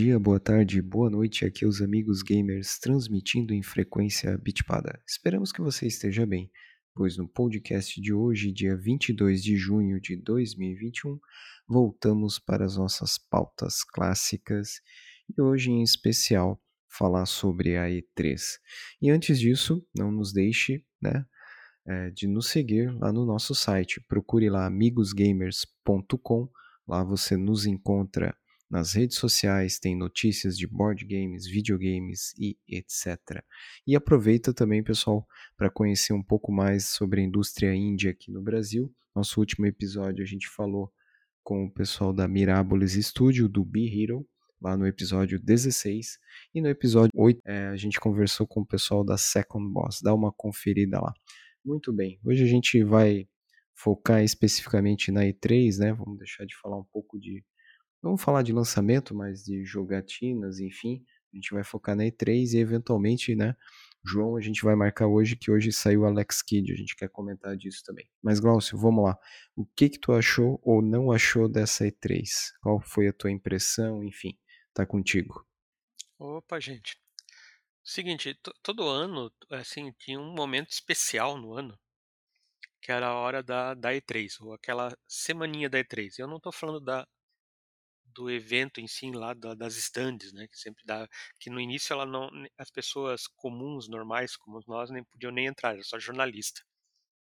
dia, boa tarde, boa noite. Aqui é os amigos gamers transmitindo em frequência bitpada. Esperamos que você esteja bem, pois no podcast de hoje, dia 22 de junho de 2021, voltamos para as nossas pautas clássicas e hoje em especial falar sobre a E3. E antes disso, não nos deixe, né, é, de nos seguir lá no nosso site. Procure lá amigosgamers.com. Lá você nos encontra nas redes sociais, tem notícias de board games, videogames e etc. E aproveita também, pessoal, para conhecer um pouco mais sobre a indústria indie aqui no Brasil. Nosso último episódio a gente falou com o pessoal da Mirabolis Studio, do Be Hero, lá no episódio 16. E no episódio 8 é, a gente conversou com o pessoal da Second Boss. Dá uma conferida lá. Muito bem, hoje a gente vai focar especificamente na E3, né? Vamos deixar de falar um pouco de Vamos falar de lançamento, mas de jogatinas, enfim. A gente vai focar na E3 e eventualmente, né? João, a gente vai marcar hoje que hoje saiu Alex Kidd, a gente quer comentar disso também. Mas Glaucio, vamos lá. O que que tu achou ou não achou dessa E3? Qual foi a tua impressão? Enfim, tá contigo. Opa, gente. Seguinte, todo ano, assim, tinha um momento especial no ano, que era a hora da, da E3, ou aquela semaninha da E3. Eu não estou falando da, do evento em si lá da, das stands, né, que sempre dá, que no início ela não, as pessoas comuns, normais como nós, nem podiam nem entrar, era só jornalista.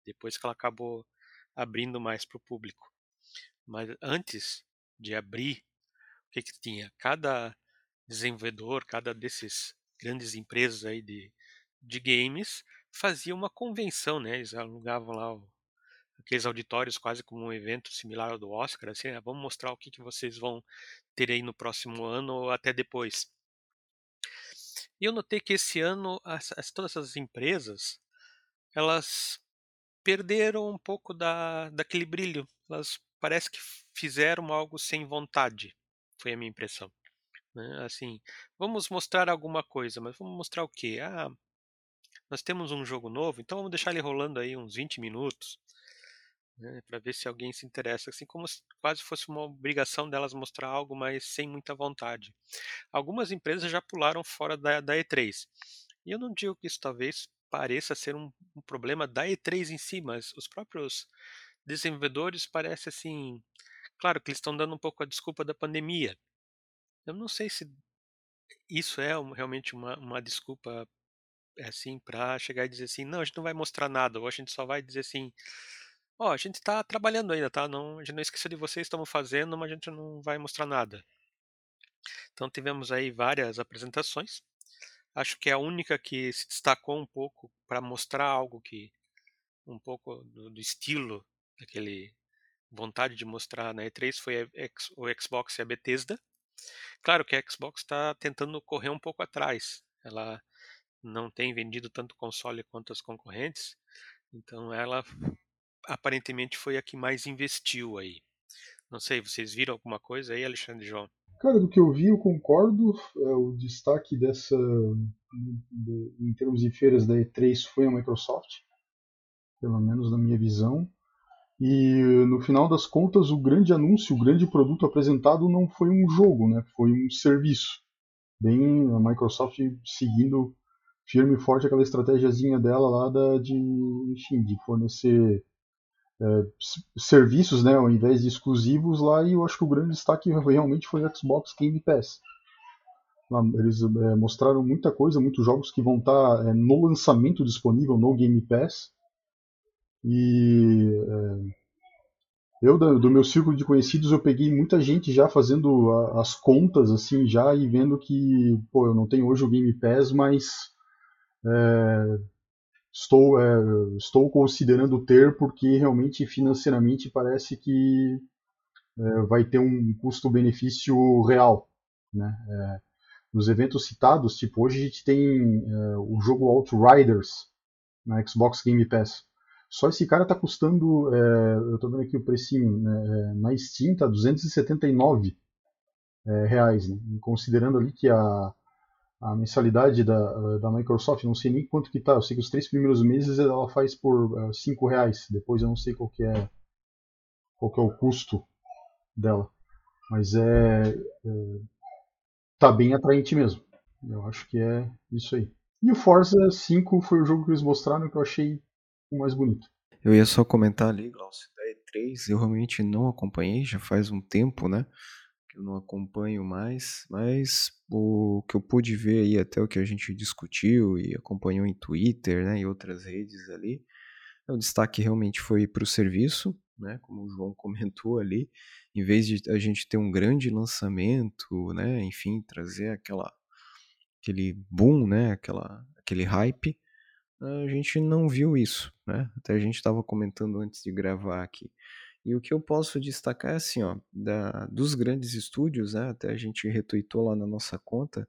Depois que ela acabou abrindo mais para o público. Mas antes de abrir, o que que tinha? Cada desenvolvedor, cada desses grandes empresas aí de, de games fazia uma convenção, né? Eles alugavam lá o, aqueles auditórios quase como um evento similar ao do Oscar, assim, né? vamos mostrar o que, que vocês vão ter aí no próximo ano ou até depois. E eu notei que esse ano as, as, todas essas empresas elas perderam um pouco da, daquele brilho. Elas parece que fizeram algo sem vontade. Foi a minha impressão. Né? Assim, vamos mostrar alguma coisa, mas vamos mostrar o quê? Ah, nós temos um jogo novo, então vamos deixar ele rolando aí uns 20 minutos né, para ver se alguém se interessa, assim como se quase fosse uma obrigação delas mostrar algo, mas sem muita vontade. Algumas empresas já pularam fora da, da E3. E eu não digo que isso talvez pareça ser um, um problema da E3 em si, mas os próprios desenvolvedores parecem assim. Claro que eles estão dando um pouco a desculpa da pandemia. Eu não sei se isso é realmente uma, uma desculpa assim para chegar e dizer assim, não, a gente não vai mostrar nada, ou a gente só vai dizer assim, Ó, a gente tá trabalhando ainda, tá? Não, a gente não esqueceu de vocês, estamos fazendo, mas a gente não vai mostrar nada. Então tivemos aí várias apresentações. Acho que a única que se destacou um pouco para mostrar algo que um pouco do, do, estilo daquele vontade de mostrar na E3 foi a, o Xbox e a Bethesda. Claro que a Xbox está tentando correr um pouco atrás. Ela não tem vendido tanto console quanto as concorrentes, então ela aparentemente foi a que mais investiu aí. Não sei, vocês viram alguma coisa aí, Alexandre João? Cara, do que eu vi, eu concordo. É, o destaque dessa, em termos de feiras da E3, foi a Microsoft, pelo menos na minha visão. E no final das contas, o grande anúncio, o grande produto apresentado não foi um jogo, né? Foi um serviço. Bem, a Microsoft seguindo firme e forte aquela estratégiazinha dela lá da, de, enfim, de fornecer é, serviços, né, ao invés de exclusivos lá, e eu acho que o grande destaque realmente foi o Xbox Game Pass. Eles é, mostraram muita coisa, muitos jogos que vão estar tá, é, no lançamento disponível no Game Pass. E é, eu, do meu círculo de conhecidos, eu peguei muita gente já fazendo a, as contas assim já e vendo que, pô, eu não tenho hoje o Game Pass, mas é, estou, é, estou considerando ter porque realmente financeiramente parece que é, vai ter um custo-benefício real. Né? É, nos eventos citados, tipo hoje a gente tem é, o jogo Outriders na Xbox Game Pass. Só esse cara está custando, é, eu estou vendo aqui o precinho, né, é, na Steam está 279 reais, né? considerando ali que a, a mensalidade da, da Microsoft, não sei nem quanto que tá. Eu sei que os três primeiros meses ela faz por uh, cinco reais. Depois eu não sei qual que é qual que é o custo dela. Mas é, é tá bem atraente mesmo. Eu acho que é isso aí. E o Forza 5 foi o jogo que eles mostraram que eu achei o mais bonito. Eu ia só comentar ali, Glaucio, da E3 eu realmente não acompanhei, já faz um tempo, né? Eu não acompanho mais, mas o que eu pude ver aí, até o que a gente discutiu e acompanhou em Twitter, né, e outras redes ali, o destaque realmente foi para o serviço, né, como o João comentou ali, em vez de a gente ter um grande lançamento, né, enfim, trazer aquela aquele boom, né, aquela aquele hype, a gente não viu isso, né? Até a gente estava comentando antes de gravar aqui. E o que eu posso destacar é assim, ó, da, dos grandes estúdios, né? Até a gente retweetou lá na nossa conta,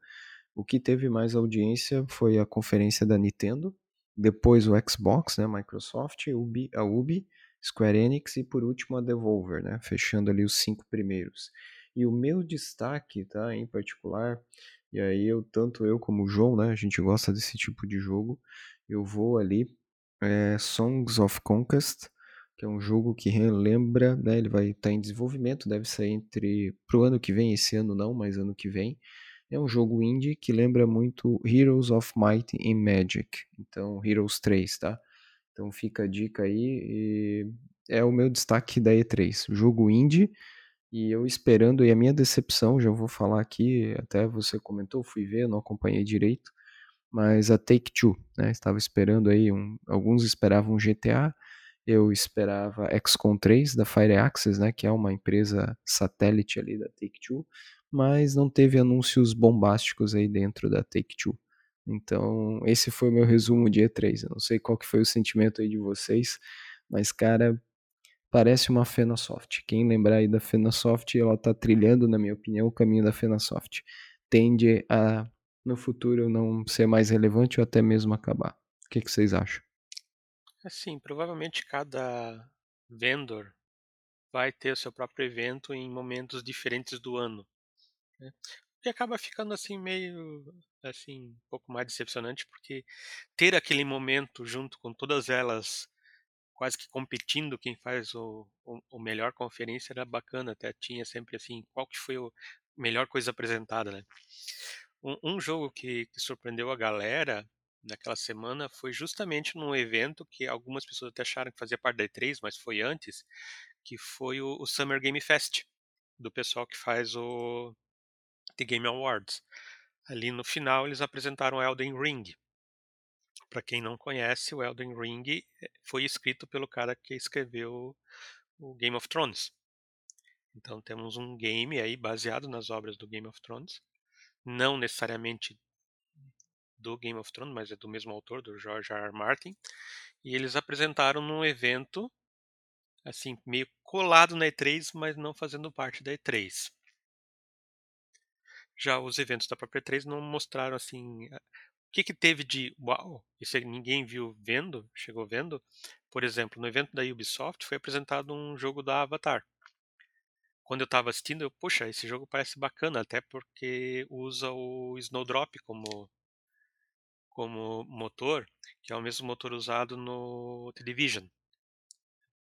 o que teve mais audiência foi a conferência da Nintendo, depois o Xbox, né, Microsoft, Ubi, a Ubi, Square Enix e por último a Devolver, né, fechando ali os cinco primeiros. E o meu destaque, tá, em particular, e aí eu tanto eu como o João, né, a gente gosta desse tipo de jogo, eu vou ali é, Songs of Conquest, que é um jogo que relembra, né, ele vai estar tá em desenvolvimento, deve sair entre pro ano que vem, esse ano não, mas ano que vem. É um jogo indie que lembra muito Heroes of Might and Magic, então Heroes 3, tá? Então fica a dica aí, é o meu destaque da E3, jogo indie, e eu esperando, e a minha decepção, já vou falar aqui, até você comentou, fui ver, não acompanhei direito, mas a Take-Two, né? Estava esperando aí, um, alguns esperavam GTA, eu esperava XCOM 3 da Fireaxis, né, que é uma empresa satélite ali da Take-Two, mas não teve anúncios bombásticos aí dentro da Take-Two. Então, esse foi o meu resumo de E3. Eu não sei qual que foi o sentimento aí de vocês, mas cara, parece uma Fenasoft. Quem lembrar aí da Fenasoft, ela tá trilhando, na minha opinião, o caminho da Fenasoft. Tende a no futuro não ser mais relevante ou até mesmo acabar. O que, que vocês acham? Assim, provavelmente cada vendor vai ter o seu próprio evento em momentos diferentes do ano. Né? Acaba ficando assim meio assim um pouco mais decepcionante porque ter aquele momento junto com todas elas quase que competindo quem faz o, o, o melhor conferência era bacana até tinha sempre assim qual que foi a melhor coisa apresentada né um, um jogo que, que, surpreendeu a galera naquela semana foi justamente num evento que algumas pessoas até acharam que fazia parte da E3, mas foi antes, que foi o, o Summer Game Fest, do pessoal que faz o The Game Awards. Ali no final eles apresentaram Elden Ring. Para quem não conhece, o Elden Ring eh, foi escrito pelo cara que escreveu o Game of Thrones. Então temos um game aí baseado nas obras do Game of Thrones não necessariamente do Game of Thrones, mas é do mesmo autor, do George R. R. Martin, e eles apresentaram num evento assim meio colado na E3, mas não fazendo parte da E3. Já os eventos da própria E3 não mostraram assim o que, que teve de uau, isso ninguém viu vendo, chegou vendo. Por exemplo, no evento da Ubisoft foi apresentado um jogo da Avatar quando eu estava assistindo, eu, puxa, esse jogo parece bacana, até porque usa o Snowdrop como como motor, que é o mesmo motor usado no Television.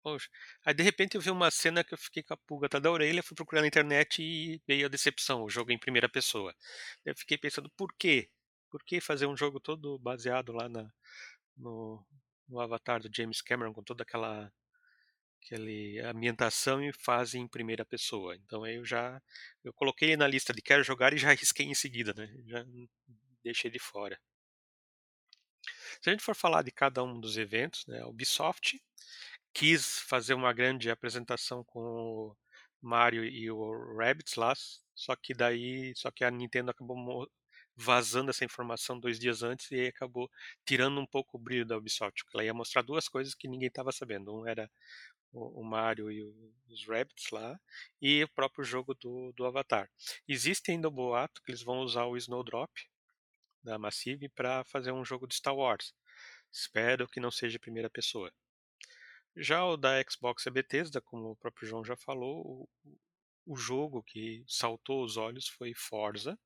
Poxa. Aí de repente eu vi uma cena que eu fiquei com a pulga atrás da orelha, fui procurar na internet e veio a decepção, o jogo em primeira pessoa. Eu fiquei pensando, por quê? Por que fazer um jogo todo baseado lá na, no, no Avatar do James Cameron, com toda aquela aquele ambientação e fase em primeira pessoa. Então eu já eu coloquei na lista de quero jogar e já risquei em seguida, né? Já deixei de fora. Se a gente for falar de cada um dos eventos, né, a Ubisoft quis fazer uma grande apresentação com o Mario e o Rabbids lá, só que daí, só que a Nintendo acabou vazando essa informação dois dias antes e acabou tirando um pouco o brilho da Ubisoft, porque ela ia mostrar duas coisas que ninguém estava sabendo. Um era o, Mario e os Rabbits lá, e o próprio jogo do, do Avatar. Existe ainda o boato que eles vão usar o Snowdrop da Massive para fazer um jogo de Star Wars. Espero que não seja primeira pessoa. Já o da Xbox e Bethesda, como o próprio João já falou, o, o jogo que saltou os olhos foi Forza,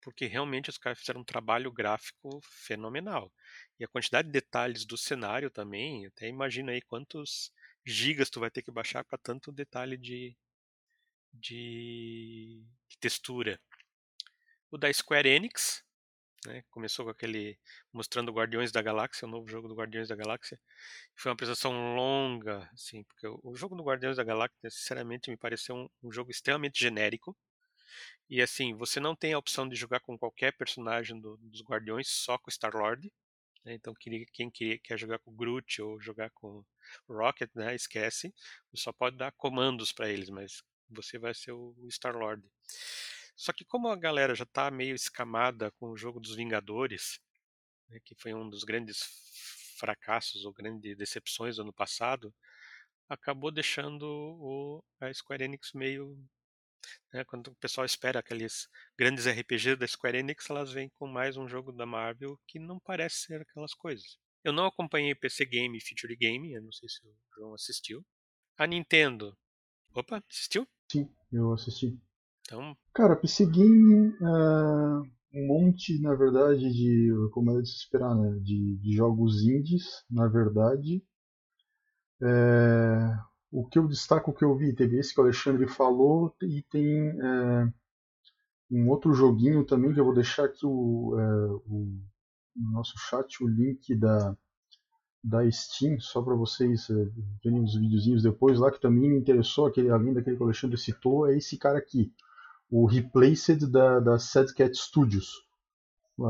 porque realmente os caras fizeram um trabalho gráfico fenomenal. E a quantidade de detalhes do cenário também, até imagina aí quantos gigas tu vai ter que baixar para tanto detalhe de, de, de, textura. o da Square Enix, né? Começou com aquele mostrando Guardiões da Galáxia, o novo jogo do Guardiões da Galáxia. Foi uma apresentação longa, assim, porque o, jogo do Guardiões da Galáxia, sinceramente, me pareceu um, um, jogo extremamente genérico. E assim, você não tem a opção de jogar com qualquer personagem do, dos Guardiões, só com Star Lord. Né? Então, quem queria, quer jogar com Groot ou jogar com Rocket, né? Esquece. Você só pode dar comandos para eles, mas você vai ser o Star Lord. Só que como a galera já está meio escamada com o jogo dos Vingadores, né, que foi um dos grandes fracassos ou grandes decepções do ano passado, acabou deixando o, a Square Enix meio. Né, quando o pessoal espera aqueles grandes RPGs da Square Enix, elas vêm com mais um jogo da Marvel que não parece ser aquelas coisas. Eu não acompanhei PC Game e Feature Game, eu não sei se o João assistiu. A Nintendo. Opa, assistiu? Sim, eu assisti. Então. Cara, PC Game é um monte, na verdade, de. Como é de se esperar, né? De, de jogos indies, na verdade. É, o que eu destaco, o que eu vi, teve esse que o Alexandre falou, e tem é, um outro joguinho também, que eu vou deixar aqui o, é, o no nosso chat o link da, da Steam, só para vocês é, verem os videozinhos depois lá, que também me interessou, aquele, além daquele que o Alexandre citou, é esse cara aqui o Replaced da, da Sad Cat Studios.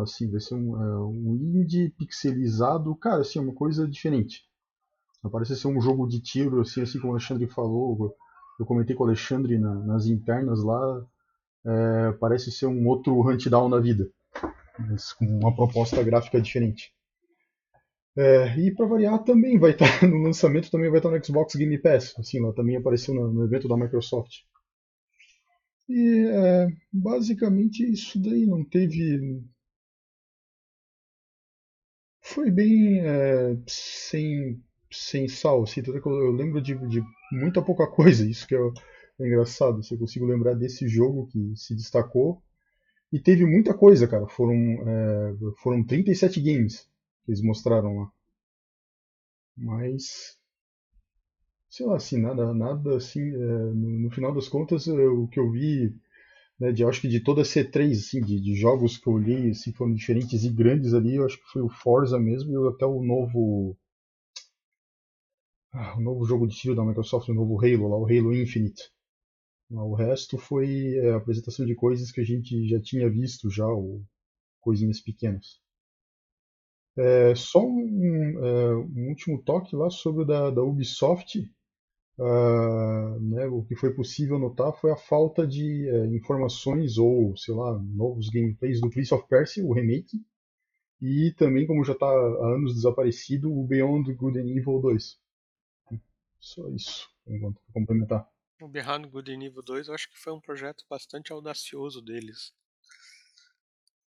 Assim, vai ser um, é, um indie pixelizado, cara, assim, uma coisa diferente. Parece ser um jogo de tiro, assim, assim como o Alexandre falou. Eu comentei com o Alexandre na, nas internas lá. É, parece ser um outro Hunt Down na vida, mas com uma proposta gráfica diferente. É, e para variar também vai estar tá, no lançamento também vai estar tá no Xbox Game Pass, assim, lá também apareceu no, no evento da Microsoft. E é, basicamente isso daí não teve. Foi bem é, sem, sem sal, assim, eu, eu lembro de, de, muita pouca coisa, isso que é, é engraçado, se eu consigo lembrar desse jogo que se destacou. E teve muita coisa, cara. Foram, é, foram 37 games que eles mostraram lá. Mas sei lá, assim, nada, nada assim, é, no, no, final das contas, é, o que eu vi, né, de, acho que de toda a C3, assim, de, de, jogos que eu olhei, assim, foram diferentes e grandes ali, eu acho que foi o Forza mesmo e até o novo, ah, o novo jogo de tiro da Microsoft, o novo Halo, lá, o Halo Infinite. O resto foi é, apresentação de coisas que a gente já tinha visto já, ou coisinhas pequenas. É, só um, é, um, último toque lá sobre o da, da Ubisoft. Uh, né, o que foi possível notar foi a falta de uh, informações ou, sei lá, novos gameplays do Prince of Persia, o remake, e também, como já está há anos desaparecido, o Beyond Good and Evil 2. Só isso, enquanto para complementar. O Beyond Good and Evil 2 eu acho que foi um projeto bastante audacioso deles.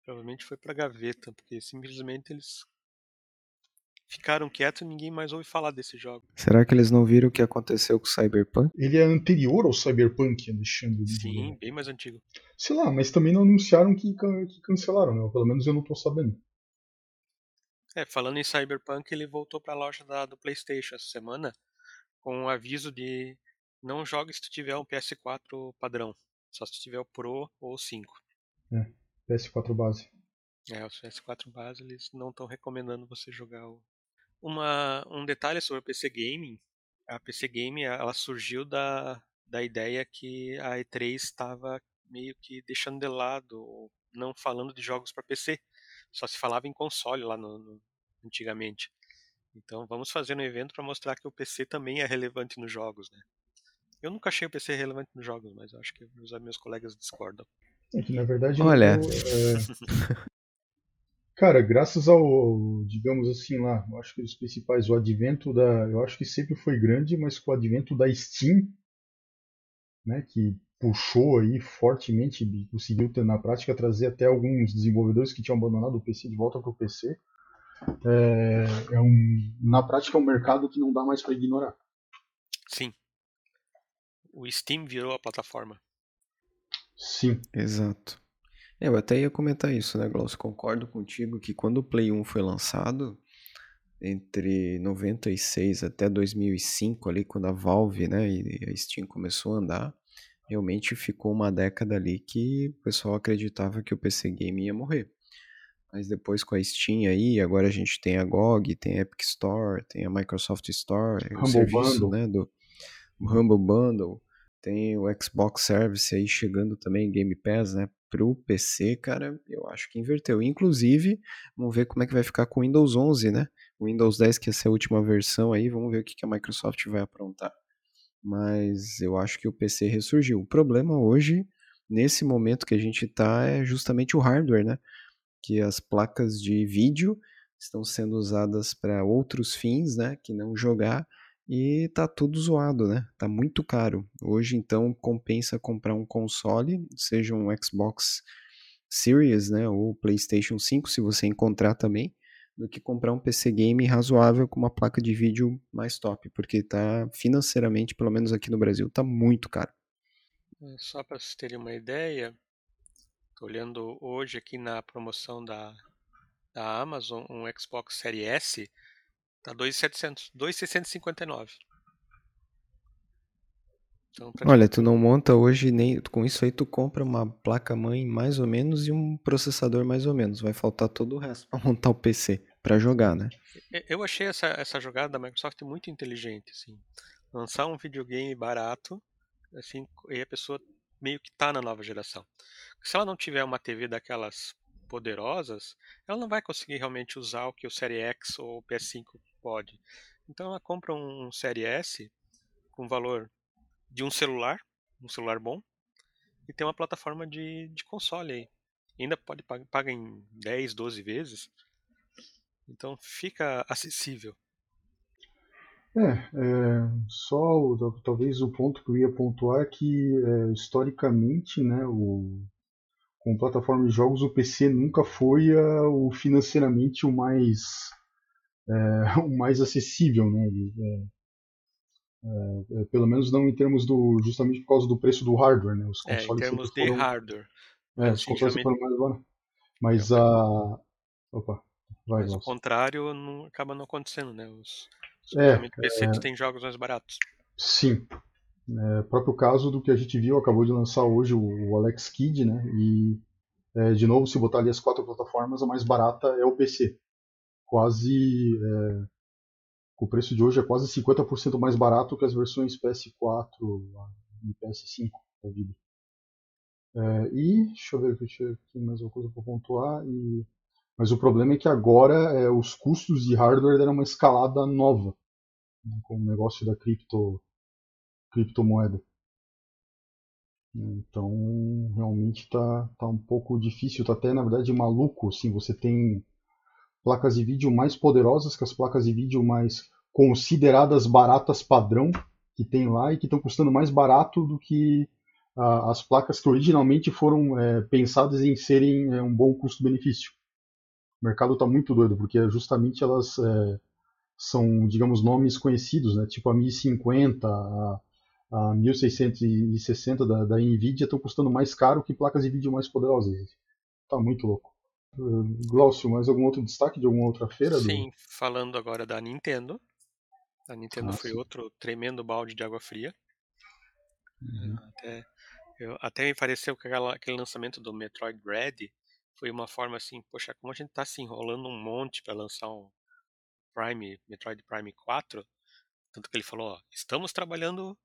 Provavelmente foi para gaveta, porque simplesmente eles ficaram quietos e ninguém mais ouve falar desse jogo. Será que eles não viram o que aconteceu com o Cyberpunk? Ele é anterior ao Cyberpunk, Alexandre. Sim, bem mais antigo. Sei lá, mas também não anunciaram que, que cancelaram, né? Pelo menos eu não tô sabendo. É, falando em Cyberpunk, ele voltou para a loja da, do PlayStation essa semana com um aviso de não jogue se tu tiver um PS4 padrão, só se tu tiver o Pro ou o 5. É, PS4 base. É, os PS4 base eles não estão recomendando você jogar o, uma, um detalhe sobre a PC Gaming. A PC Gaming ela surgiu da, da ideia que a E3 estava meio que deixando de lado, não falando de jogos para PC. Só se falava em console lá no, no, antigamente. Então vamos fazer um evento para mostrar que o PC também é relevante nos jogos, né? Eu nunca achei o PC relevante nos jogos, mas acho que os meus colegas discordam. É que na verdade Olha, é, Cara, graças ao, digamos assim lá, eu acho que os principais, o advento da, eu acho que sempre foi grande, mas com o advento da Steam, né, que puxou aí fortemente e conseguiu ter, na prática trazer até alguns desenvolvedores que tinham abandonado o PC de volta para o PC. É, é um, na prática é um mercado que não dá mais para ignorar. Sim. O Steam virou a plataforma. Sim. Exato. É, eu até ia comentar isso, né, Glaucio? Concordo contigo que quando o Play 1 foi lançado, entre 96 até 2005, ali, quando a Valve né, e a Steam começou a andar, realmente ficou uma década ali que o pessoal acreditava que o PC Game ia morrer. Mas depois com a Steam aí, agora a gente tem a GOG, tem a Epic Store, tem a Microsoft Store, o Humble serviço Bundle. né, do Humble Bundle, tem o Xbox Service aí chegando também, Game Pass, né, pro PC, cara, eu acho que inverteu. Inclusive, vamos ver como é que vai ficar com o Windows 11, né? O Windows 10 que ia ser a última versão aí, vamos ver o que que a Microsoft vai aprontar. Mas eu acho que o PC ressurgiu. O problema hoje, nesse momento que a gente tá, é justamente o hardware, né? Que as placas de vídeo estão sendo usadas para outros fins, né? Que não jogar e tá tudo zoado, né? Tá muito caro. Hoje, então, compensa comprar um console, seja um Xbox Series, né? Ou PlayStation 5, se você encontrar também, do que comprar um PC game razoável com uma placa de vídeo mais top, porque tá financeiramente, pelo menos aqui no Brasil, tá muito caro. Só para vocês terem uma ideia, tô olhando hoje aqui na promoção da, da Amazon, um Xbox Series S tá 2.700, 2.659. Então, Olha, tu não monta hoje nem com isso aí tu compra uma placa mãe mais ou menos e um processador mais ou menos. Vai faltar todo o resto para montar o PC para jogar, né? Eu achei essa, essa jogada da Microsoft muito inteligente, assim. Lançar um videogame barato, assim, e a pessoa meio que tá na nova geração. Se ela não tiver uma TV daquelas poderosas, ela não vai conseguir realmente usar o que o Série X ou o PS5 pode. Então ela compra um Série S com valor de um celular, um celular bom, e tem uma plataforma de, de console aí. ainda pode pagar em 10, 12 vezes. Então fica acessível. É, é só talvez o ponto que eu ia pontuar é que é, historicamente, né, o, com plataforma de jogos o PC nunca foi a, o financeiramente o mais é, o mais acessível, né? É, é, é, pelo menos não em termos do justamente por causa do preço do hardware, né? Os consoles é, em termos de foram, hardware. É, os consoles foram mais baratos. Mas a opa, vai, Mas o contrário não, acaba não acontecendo, né? Os, os é, PC é, têm jogos mais baratos. Sim. É, próprio caso do que a gente viu, acabou de lançar hoje o, o Alex Kidd, né? E é, de novo, se botar ali as quatro plataformas, a mais barata é o PC. Quase é, o preço de hoje é quase 50% mais barato que as versões PS4 e PS5 da vida. É, e, deixa eu ver que tinha aqui mais uma coisa para pontuar. E, mas o problema é que agora é, os custos de hardware deram uma escalada nova né, com o negócio da cripto, criptomoeda. Então, realmente está tá um pouco difícil, está até na verdade maluco. Assim, você tem placas de vídeo mais poderosas que as placas de vídeo mais consideradas baratas padrão que tem lá e que estão custando mais barato do que as placas que originalmente foram é, pensadas em serem é, um bom custo-benefício. O mercado está muito doido porque justamente elas é, são, digamos, nomes conhecidos, né? tipo a 1050, a, a 1660 da, da Nvidia estão custando mais caro que placas de vídeo mais poderosas. Está muito louco. Glaucio, mais algum outro destaque de alguma outra feira? Sim, do... falando agora da Nintendo. A Nintendo ah, foi sim. outro tremendo balde de água fria. Uhum. Até, eu, até me pareceu que aquela, aquele lançamento do Metroid Red foi uma forma assim, poxa, como a gente está se enrolando um monte para lançar um Prime, Metroid Prime 4, tanto que ele falou, ó, estamos trabalhando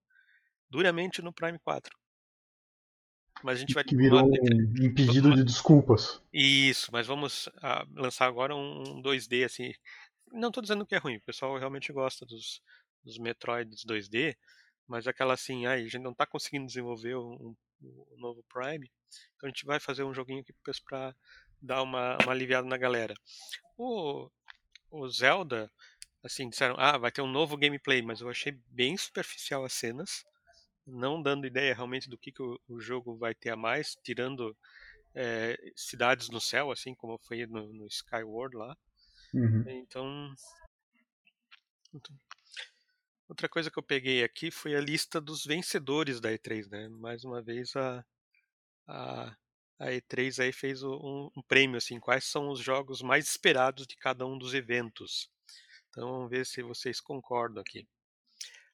duramente no Prime 4 mas a gente vai que virou um pedido vamos, de desculpas. Isso, mas vamos ah, lançar agora um 2D assim. Não estou dizendo que é ruim, o pessoal realmente gosta dos, dos Metroids 2D, mas aquela assim, ai, a gente não está conseguindo desenvolver um, um, novo Prime, então a gente vai fazer um joguinho aqui para dar uma, uma aliviada na galera. O, o Zelda, assim, disseram, ah, vai ter um novo gameplay, mas eu achei bem superficial as cenas não dando ideia realmente do que, que o, o jogo vai ter a mais, tirando é, cidades no céu, assim como foi no, no Skyward lá. Uhum. Então, então, outra coisa que eu peguei aqui foi a lista dos vencedores da E3, né? Mais uma vez a, a, a E3 aí fez um, um prêmio, assim, quais são os jogos mais esperados de cada um dos eventos. Então vamos ver se vocês concordam aqui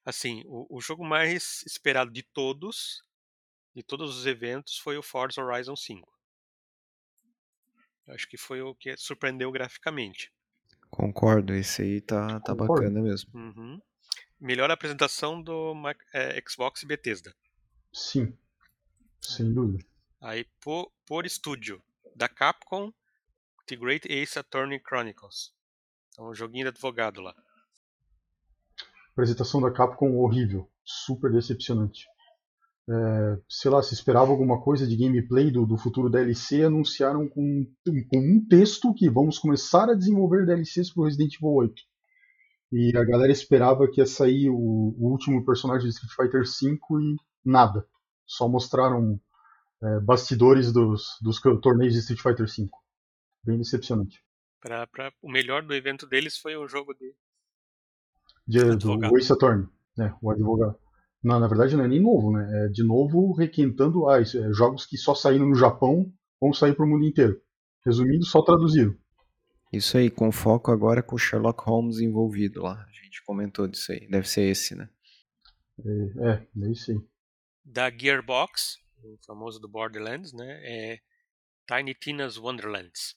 assim, o, o jogo mais esperado de todos de todos os eventos foi o Forza Horizon 5. Acho que foi o que surpreendeu graficamente. Concordo, esse aí tá, tá Concordo. bacana mesmo. Uhum. Melhor apresentação do é, Xbox e Bethesda. Sim, sem dúvida. Aí por, por estúdio, da Capcom, The Great Ace Attorney Chronicles. Então, um joguinho de advogado lá. Apresentação da Capcom horrível, super decepcionante. É, sei lá, se esperava alguma coisa de gameplay do, do futuro DLC, anunciaram com, com um texto que vamos começar a desenvolver DLCs para Resident Evil 8. E a galera esperava que ia sair o, o último personagem de Street Fighter V e nada. Só mostraram é, bastidores dos, dos torneios de Street Fighter V. Bem decepcionante. Pra, pra, o melhor do evento deles foi o jogo de. De do Ace Attorney, né, o advogado. Não, na verdade não é nem novo, né? É de novo requentando ah, isso, é, jogos que só saíram no Japão vão sair para o mundo inteiro. Resumindo, só traduziram. Isso aí, com foco agora com Sherlock Holmes envolvido lá. A gente comentou disso aí. Deve ser esse, né? É, é, é isso aí. Da Gearbox, o famoso do Borderlands, né? É Tiny Tina's Wonderlands.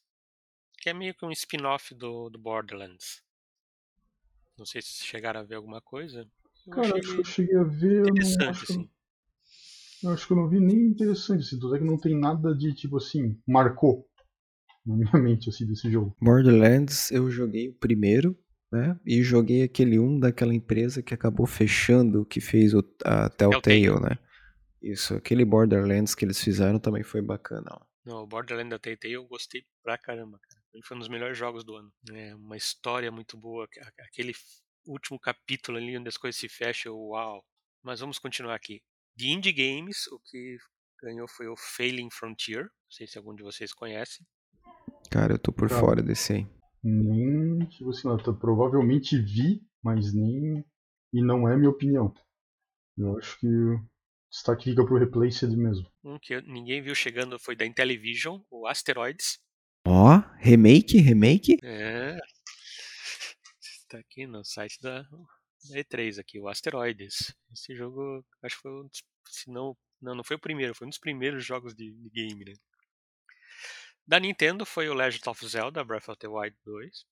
Que é meio que um spin-off do, do Borderlands. Não sei se chegaram a ver alguma coisa. Eu Cara, acho que eu cheguei a ver. Eu não, acho, assim. eu acho que eu não vi nem interessante, assim. Tudo é que não tem nada de tipo assim, marcou na minha mente assim, desse jogo. Borderlands, eu joguei o primeiro, né? E joguei aquele um daquela empresa que acabou fechando, que fez o, a Telltale, Telltale, né? Isso, aquele Borderlands que eles fizeram também foi bacana. Ó. Não, o Borderlands da Telltale eu gostei pra caramba, cara. Ele foi um dos melhores jogos do ano. É uma história muito boa. Aquele último capítulo ali onde as coisas se fecham, uau. Mas vamos continuar aqui. De Indie Games, o que ganhou foi o Failing Frontier. Não sei se algum de vocês conhece. Cara, eu tô por fora desse aí. Nem, tipo assim, eu provavelmente vi, mas nem. E não é minha opinião. Eu acho que o destaque fica pro Replaced mesmo. Um que ninguém viu chegando foi da Intellivision, o Asteroids. Ó, oh, remake, remake? É, Tá aqui no site da, da E3 aqui, o Asteroides. Esse jogo, acho que foi um dos, se não, não, não foi o primeiro, foi um dos primeiros jogos de, de game, né? Da Nintendo foi o Legend of Zelda Breath of the Wild 2.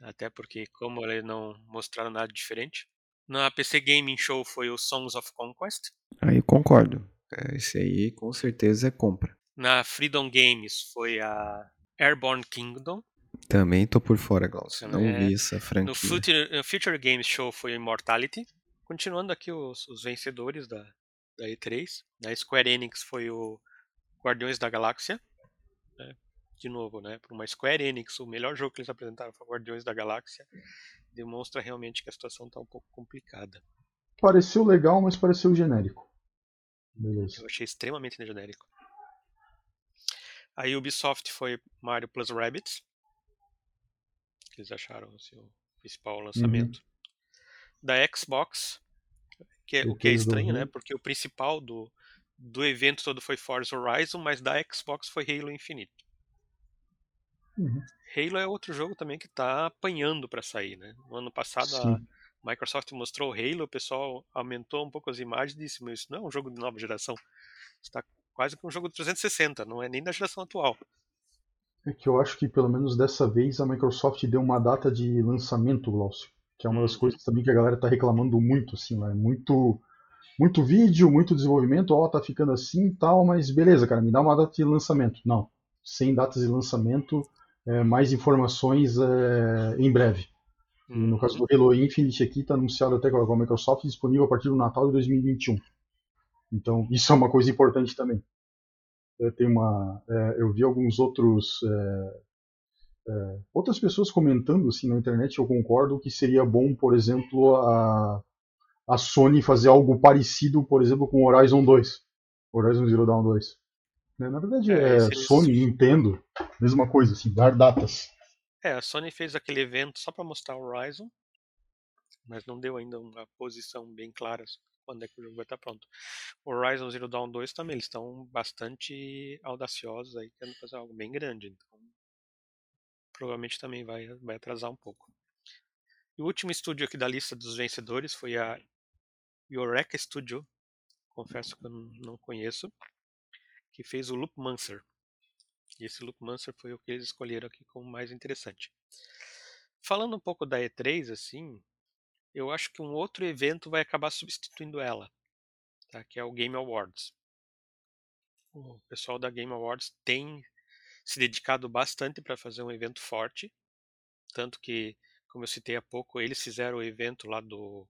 Até porque, como eles não mostraram nada diferente. Na PC Gaming Show foi o Songs of Conquest. Aí concordo. É, esse aí com certeza é compra. Na Freedom Games foi a Airborne Kingdom. Também tô por fora, Glaucio. Não é, vi essa franquia. No Future, Future Games Show foi Immortality. Continuando aqui os, os vencedores da, da E3. Na Square Enix foi o Guardiões da Galáxia. Né? De novo, né? Para uma Square Enix, o melhor jogo que eles apresentaram foi Guardiões da Galáxia. Demonstra realmente que a situação está um pouco complicada. Pareceu legal, mas pareceu genérico. Beleza. Eu achei extremamente genérico. A Ubisoft foi Mario Plus Rabbids que eles acharam assim, o principal uhum. lançamento. Uhum. Da Xbox, que é, o que é estranho, né? Porque o principal do, do evento todo foi Forza Horizon, mas da Xbox foi Halo Infinite. Uhum. Halo é outro jogo também que está apanhando para sair, né? No ano passado Sim. a Microsoft mostrou o Halo, o pessoal aumentou um pouco as imagens e disse, mas isso não é um jogo de nova geração. Está quase que um jogo de 360, não é nem da geração atual. É que eu acho que pelo menos dessa vez a Microsoft deu uma data de lançamento, Glaucio. Que é uma das uhum. coisas também que a galera tá reclamando muito, assim, né? Muito, muito vídeo, muito desenvolvimento, ó, tá ficando assim e tal, mas beleza, cara, me dá uma data de lançamento. Não, sem datas de lançamento, é, mais informações é, em breve. E no caso do Halo Infinite aqui, tá anunciado até com a Microsoft disponível a partir do Natal de 2021. Então, isso é uma coisa importante também tem uma, é, eu vi alguns outros é, é, outras pessoas comentando assim na internet. Eu concordo que seria bom, por exemplo, a, a Sony fazer algo parecido, por exemplo, com Horizon 2, Horizon Zero Dawn 2. Né, na verdade é, é Sony, isso. Nintendo, mesma coisa, assim, dar datas. É, a Sony fez aquele evento só para mostrar o Horizon, mas não deu ainda uma posição bem clara quando é que o jogo vai estar pronto. O Horizon Zero Dawn 2 também, eles estão bastante audaciosos aí, querendo fazer algo bem grande, então provavelmente também vai, vai atrasar um pouco. E o último estúdio aqui da lista dos vencedores foi a Eureka Studio confesso que eu não conheço, que fez o Loop Mancer. E esse Loop Mancer foi o que eles escolheram aqui como mais interessante. Falando um pouco da E3, assim, eu acho que um outro evento vai acabar substituindo ela, tá? que é o Game Awards. O pessoal da Game Awards tem se dedicado bastante para fazer um evento forte, tanto que, como eu citei há pouco, eles fizeram o evento lá do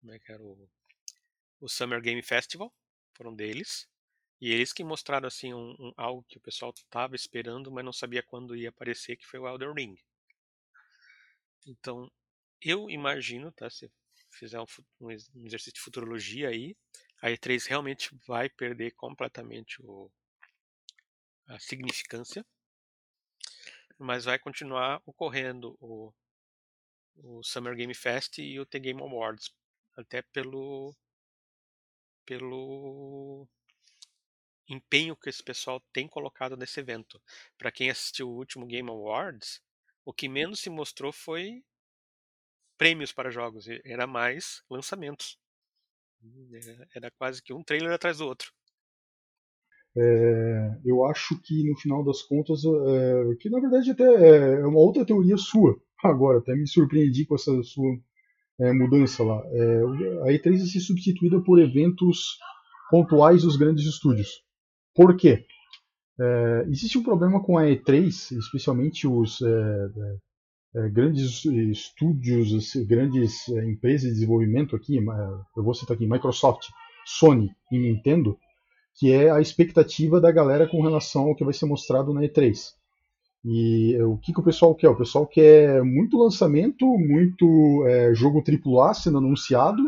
como é que era o, o Summer Game Festival, foram deles. E eles que mostraram assim um, um algo que o pessoal estava esperando, mas não sabia quando ia aparecer, que foi o Elder Ring. Então, eu imagino, tá, se fizer um, um exercício de futurologia aí, a E3 realmente vai perder completamente o, a significância, mas vai continuar ocorrendo o, o Summer Game Fest e o The Game Awards, até pelo pelo empenho que esse pessoal tem colocado nesse evento. Para quem assistiu o último Game Awards, o que menos se mostrou foi prêmios para jogos, era mais lançamentos. Era quase que um trailer atrás do outro. É, eu acho que no final das contas, é, que na verdade até é uma outra teoria sua. Agora, até me surpreendi com essa sua é, mudança lá. É, a E3 vai ser substituída por eventos pontuais dos grandes estúdios. Por quê? É, existe um problema com a E3, especialmente os é, é, é grandes estúdios, grandes é, empresas de desenvolvimento aqui, eu vou citar aqui Microsoft, Sony e Nintendo, que é a expectativa da galera com relação ao que vai ser mostrado na E3. E o que, que o pessoal quer? O pessoal quer muito lançamento, muito é, jogo AAA sendo anunciado,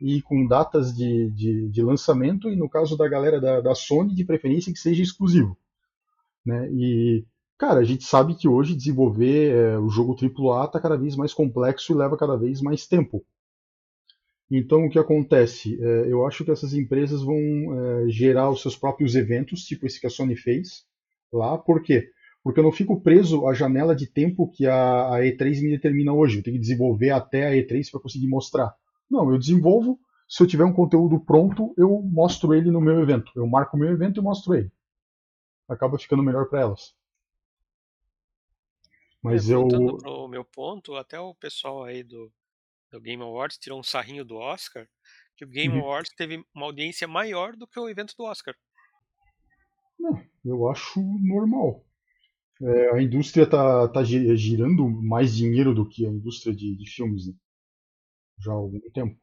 e com datas de, de, de, lançamento, e no caso da galera da, da Sony, de preferência que seja exclusivo. Né? E, cara, a gente sabe que hoje desenvolver é, o jogo AAA está cada vez mais complexo e leva cada vez mais tempo. Então, o que acontece? É, eu acho que essas empresas vão é, gerar os seus próprios eventos, tipo esse que a Sony fez lá. Por quê? Porque eu não fico preso à janela de tempo que a, a E3 me determina hoje. Eu tenho que desenvolver até a E3 para conseguir mostrar. Não, eu desenvolvo. Se eu tiver um conteúdo pronto, eu mostro ele no meu evento. Eu marco o meu evento e mostro ele. Acaba ficando melhor para elas. Mas é, eu. Pro meu ponto, até o pessoal aí do, do Game Awards tirou um sarrinho do Oscar, que o Game uhum. Awards teve uma audiência maior do que o evento do Oscar. Não, eu acho normal. É, a indústria tá, tá girando mais dinheiro do que a indústria de, de filmes. Né? já há algum tempo.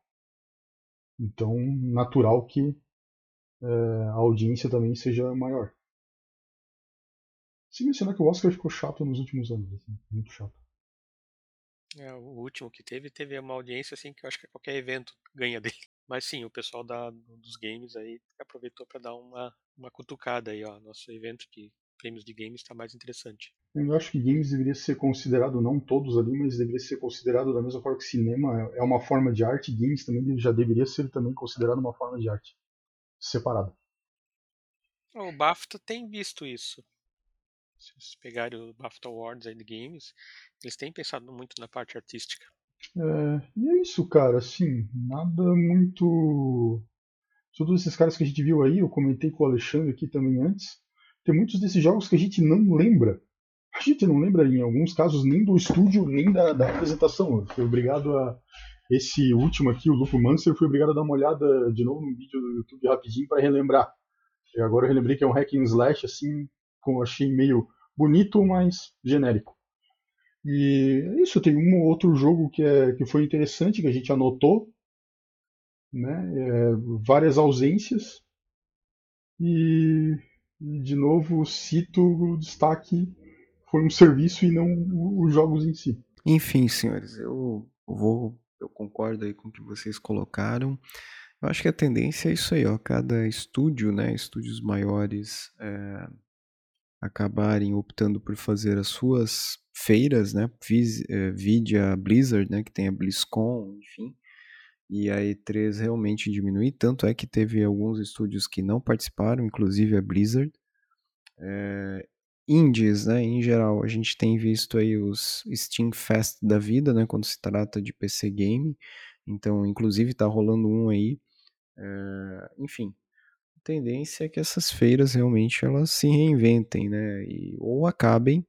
Então, natural que é, a audiência também seja maior. Se mencionar que o Oscar ficou chato nos últimos anos, assim, muito chato. É, o último que teve, teve uma audiência assim que eu acho que qualquer evento ganha dele. Mas sim, o pessoal da, dos games aí aproveitou para dar uma, uma cutucada aí, ó. Nosso evento de prêmios de games está mais interessante. Eu acho que games deveria ser considerado, não todos ali, mas deveria ser considerado da mesma forma que cinema é uma forma de arte, games também já deveria ser também considerado uma forma de arte separada. O BAFTA tem visto isso. Se vocês pegarem o BAFTA Awards aí games, eles têm pensado muito na parte artística. É, e é isso, cara, assim, nada muito. Todos esses caras que a gente viu aí, eu comentei com o Alexandre aqui também antes, tem muitos desses jogos que a gente não lembra. A gente não lembra, em alguns casos, nem do estúdio, nem da, da apresentação. Eu fui obrigado a. Esse último aqui, o Lupo Mancer, fui obrigado a dar uma olhada de novo no vídeo do YouTube rapidinho para relembrar. E agora eu relembrei que é um hack and slash, assim, eu achei meio bonito, mas genérico. E isso, tem um ou outro jogo que, é, que foi interessante, que a gente anotou. Né? É, várias ausências. E de novo, cito o destaque foi um serviço e não os jogos em si. Enfim, senhores, eu vou, eu concordo aí com o que vocês colocaram. Eu acho que a tendência é isso aí, ó. Cada estúdio, né, estúdios maiores, é, acabarem optando por fazer as suas feiras, né, é, vide a Blizzard, né, que tem a BlizzCon, enfim, e a E3 realmente diminuir, tanto é que teve alguns estúdios que não participaram, inclusive a Blizzard. É, indies, né, em geral, a gente tem visto aí os Steam Fest da vida, né, quando se trata de PC game. Então, inclusive, tá rolando um aí É, enfim, tendência é que essas feiras realmente elas se reinventem, né? E, ou acabem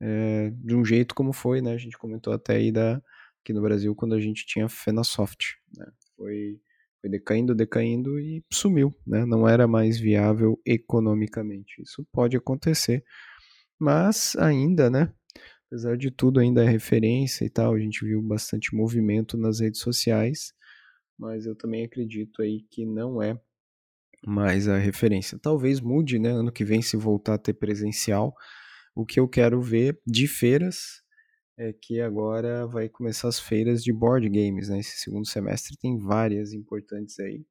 é, de um jeito como foi, né? A gente comentou até aí da, aqui no Brasil quando a gente tinha Fenasoft, né? Foi, foi decaindo, decaindo e sumiu, né? Não era mais viável economicamente. Isso pode acontecer, mas ainda, né? Apesar de tudo, ainda é referência e tal. A gente viu bastante movimento nas redes sociais, mas eu também acredito aí que não é mais a referência. Talvez mude, né? Ano que vem, se voltar a ter presencial. O que eu quero ver de feiras é que agora vai começar as feiras de board games, né? Esse segundo semestre tem várias importantes aí.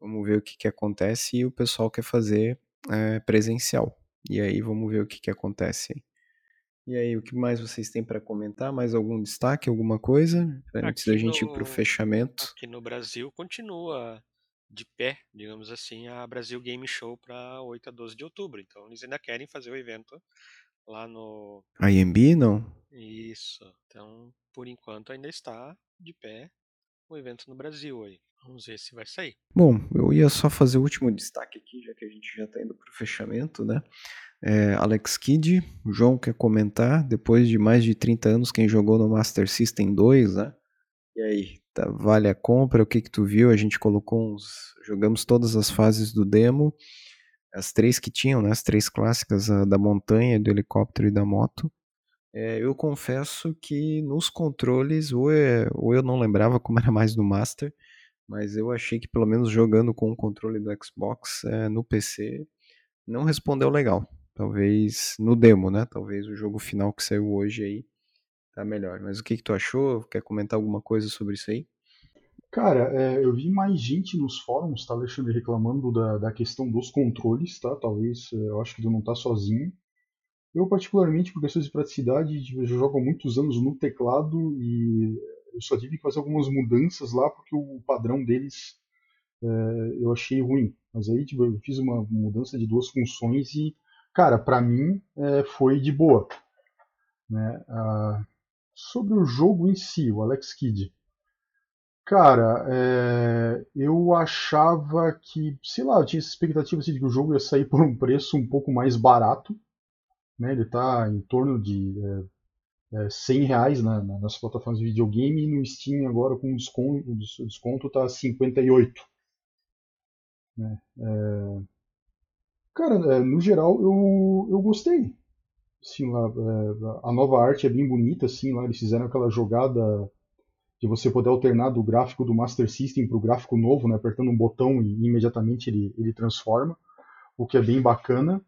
Vamos ver o que, que acontece e o pessoal quer fazer é, presencial. E aí vamos ver o que, que acontece aí. E aí, o que mais vocês têm para comentar? Mais algum destaque, alguma coisa? Antes Aqui da gente ir para o no, fechamento. aqui no Brasil continua de pé, digamos assim, a Brasil Game Show para 8 a 12 de outubro. Então eles ainda querem fazer o evento lá no. IMB, não? Isso. Então, por enquanto, ainda está de pé o evento no Brasil aí. Vamos ver se vai sair. Bom, eu ia só fazer o último destaque aqui, já que a gente já está indo para o fechamento, né? É, Alex Kidd, o João quer comentar, depois de mais de 30 anos, quem jogou no Master System 2, né? E aí, tá, vale a compra? O que que tu viu? A gente colocou uns... Jogamos todas as fases do demo, as três que tinham, né? As três clássicas, a da montanha, do helicóptero e da moto. É, eu confesso que nos controles, ou, é, ou eu não lembrava como era mais no Master, mas eu achei que pelo menos jogando com o controle do Xbox é, no PC, não respondeu legal. Talvez no demo, né? Talvez o jogo final que saiu hoje aí tá melhor. Mas o que, que tu achou? Quer comentar alguma coisa sobre isso aí? Cara, é, eu vi mais gente nos fóruns, tá, Alexandre, reclamando da, da questão dos controles, tá? Talvez, é, eu acho que tu não tá sozinho. Eu, particularmente, por questões de praticidade, tipo, eu jogo há muitos anos no teclado e eu só tive que fazer algumas mudanças lá porque o padrão deles é, eu achei ruim. Mas aí, tipo, eu fiz uma mudança de duas funções e cara, para mim é, foi de boa. Né? Ah, sobre o jogo em si, o Alex Kidd. Cara, é, eu achava que, sei lá, eu tinha essa expectativa assim, de que o jogo ia sair por um preço um pouco mais barato. Né? Ele está em torno de é, é, 100 reais na, nas plataformas de videogame e no Steam agora com desconto, o desconto está 58. Né? É, Cara, é, no geral eu, eu gostei. Assim, lá, é, a nova arte é bem bonita, assim, lá eles fizeram aquela jogada de você poder alternar do gráfico do Master System para o gráfico novo, né, apertando um botão e imediatamente ele, ele transforma, o que é bem bacana.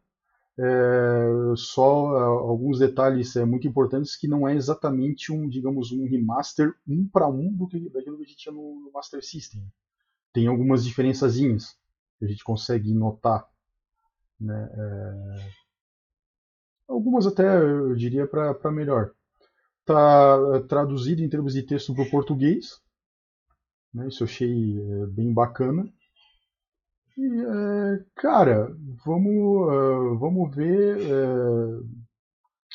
É, só é, alguns detalhes é, muito importantes que não é exatamente um, digamos, um remaster um para um do que daquilo que a gente tinha no, no Master System. Tem algumas diferençazinhas que a gente consegue notar. Né? É... Algumas até eu diria para melhor. Está é, traduzido em termos de texto para o português. Né? Isso eu achei é, bem bacana. E, é, cara, vamos, uh, vamos ver.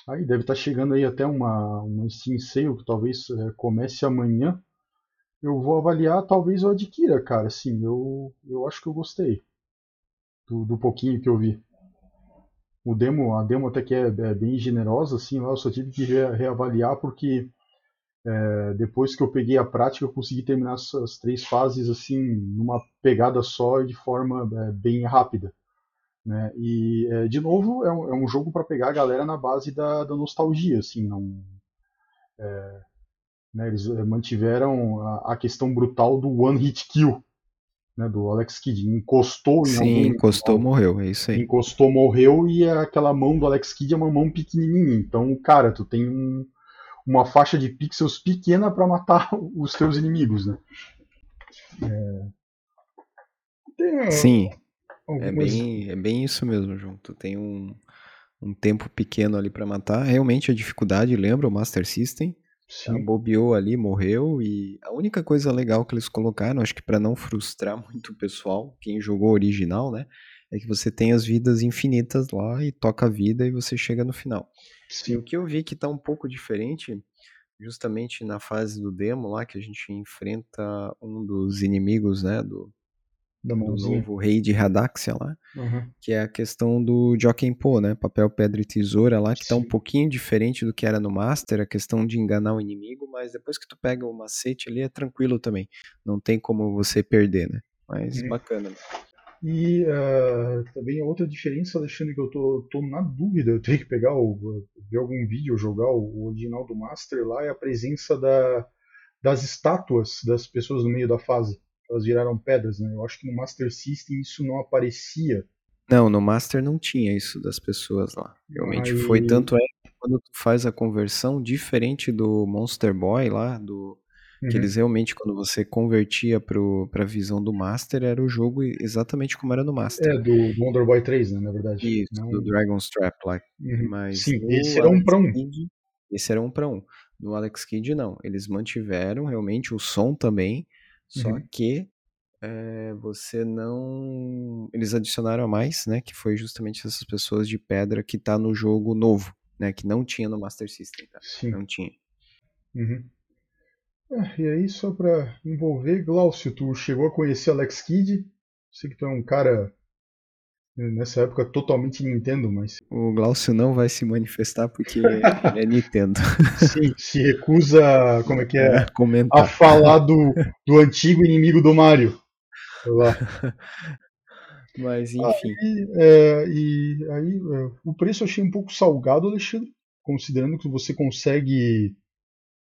aí deve estar tá chegando aí até uma, uma Steam Sale que talvez comece amanhã. Eu vou avaliar, talvez eu adquira, cara. Sim, eu, eu acho que eu gostei do, do pouquinho que eu vi. O demo, a demo até que é, é bem generosa, assim, lá eu só tive que re, reavaliar porque é, depois que eu peguei a prática eu consegui terminar essas três fases assim numa pegada só e de forma é, bem rápida. Né? E é, de novo é um, é um jogo para pegar a galera na base da, da nostalgia, assim, não é, né, eles mantiveram a, a, questão brutal do one hit kill, né, do Alex Kidd. Encostou em Sim, algum, encostou, morreu, é isso aí. Encostou, morreu e aquela mão do Alex Kidd é uma mão pequenininha. Então, cara, tu tem um, uma faixa de pixels pequena para matar os teus inimigos, né? É... Sim, algumas... é, bem, é bem isso mesmo, João. Tu tem um, um tempo pequeno ali para matar. Realmente a dificuldade lembra o Master System. Sim. bobeou ali, morreu. E a única coisa legal que eles colocaram, acho que para não frustrar muito o pessoal, quem jogou original, né? É que você tem as vidas infinitas lá e toca a vida e você chega no final. Sim. E o que eu vi que tá um pouco diferente, justamente na fase do demo lá, que a gente enfrenta um dos inimigos, né? Do, do mãozinha. novo rei de Radaxia lá, Aham. que é a questão do Jokenpo, né? Papel, pedra e tesoura lá, que tá um Sim. pouquinho diferente do que era no Master, a questão de enganar o inimigo, mas depois que tu pega o macete ali é tranquilo também. Não tem como você perder, né? Mas Uhum. bacana. né? E ah, também outra diferença, Alexandre, que eu tô, tô na dúvida, eu tenho que pegar o, ver algum vídeo, jogar o, o original do Master lá, é a presença da, das estátuas das pessoas no meio da fase. Elas viraram pedras, né? Eu acho que no Master System isso não aparecia. Não, no Master não tinha isso das pessoas lá. Realmente foi Aí- tanto é que quando tu faz a conversão, diferente do Monster Boy lá, do que Uhum. eles realmente, quando você convertia pro, pra visão do Master, era o jogo exatamente como era no Master. É, do, Wonder Boy 3, né, na verdade. Isso, Não- do Dragon's Trap lá. Uhum. Mas Sim, esse era um pra um. Esse era um pra um. No Alex Kidd, não. Eles mantiveram realmente o som também, só Uhum. que é, você não. Eles adicionaram a mais, né? Que foi justamente essas pessoas de pedra que tá no jogo novo, né? Que não tinha no Master System, tá? Sim. Não tinha. Uhum. É, e aí, só pra envolver, Glaucio, tu chegou a conhecer Alex Kidd? Sei que tu é um cara, nessa época, totalmente Nintendo, mas O Glaucio não vai se manifestar porque é Nintendo. sim, se recusa, como é que é, a Comentar. falar do, do antigo inimigo do Mario. Sei lá. Mas enfim. E, é, e aí, é, o preço eu achei um pouco salgado, Alexandre, considerando que você consegue.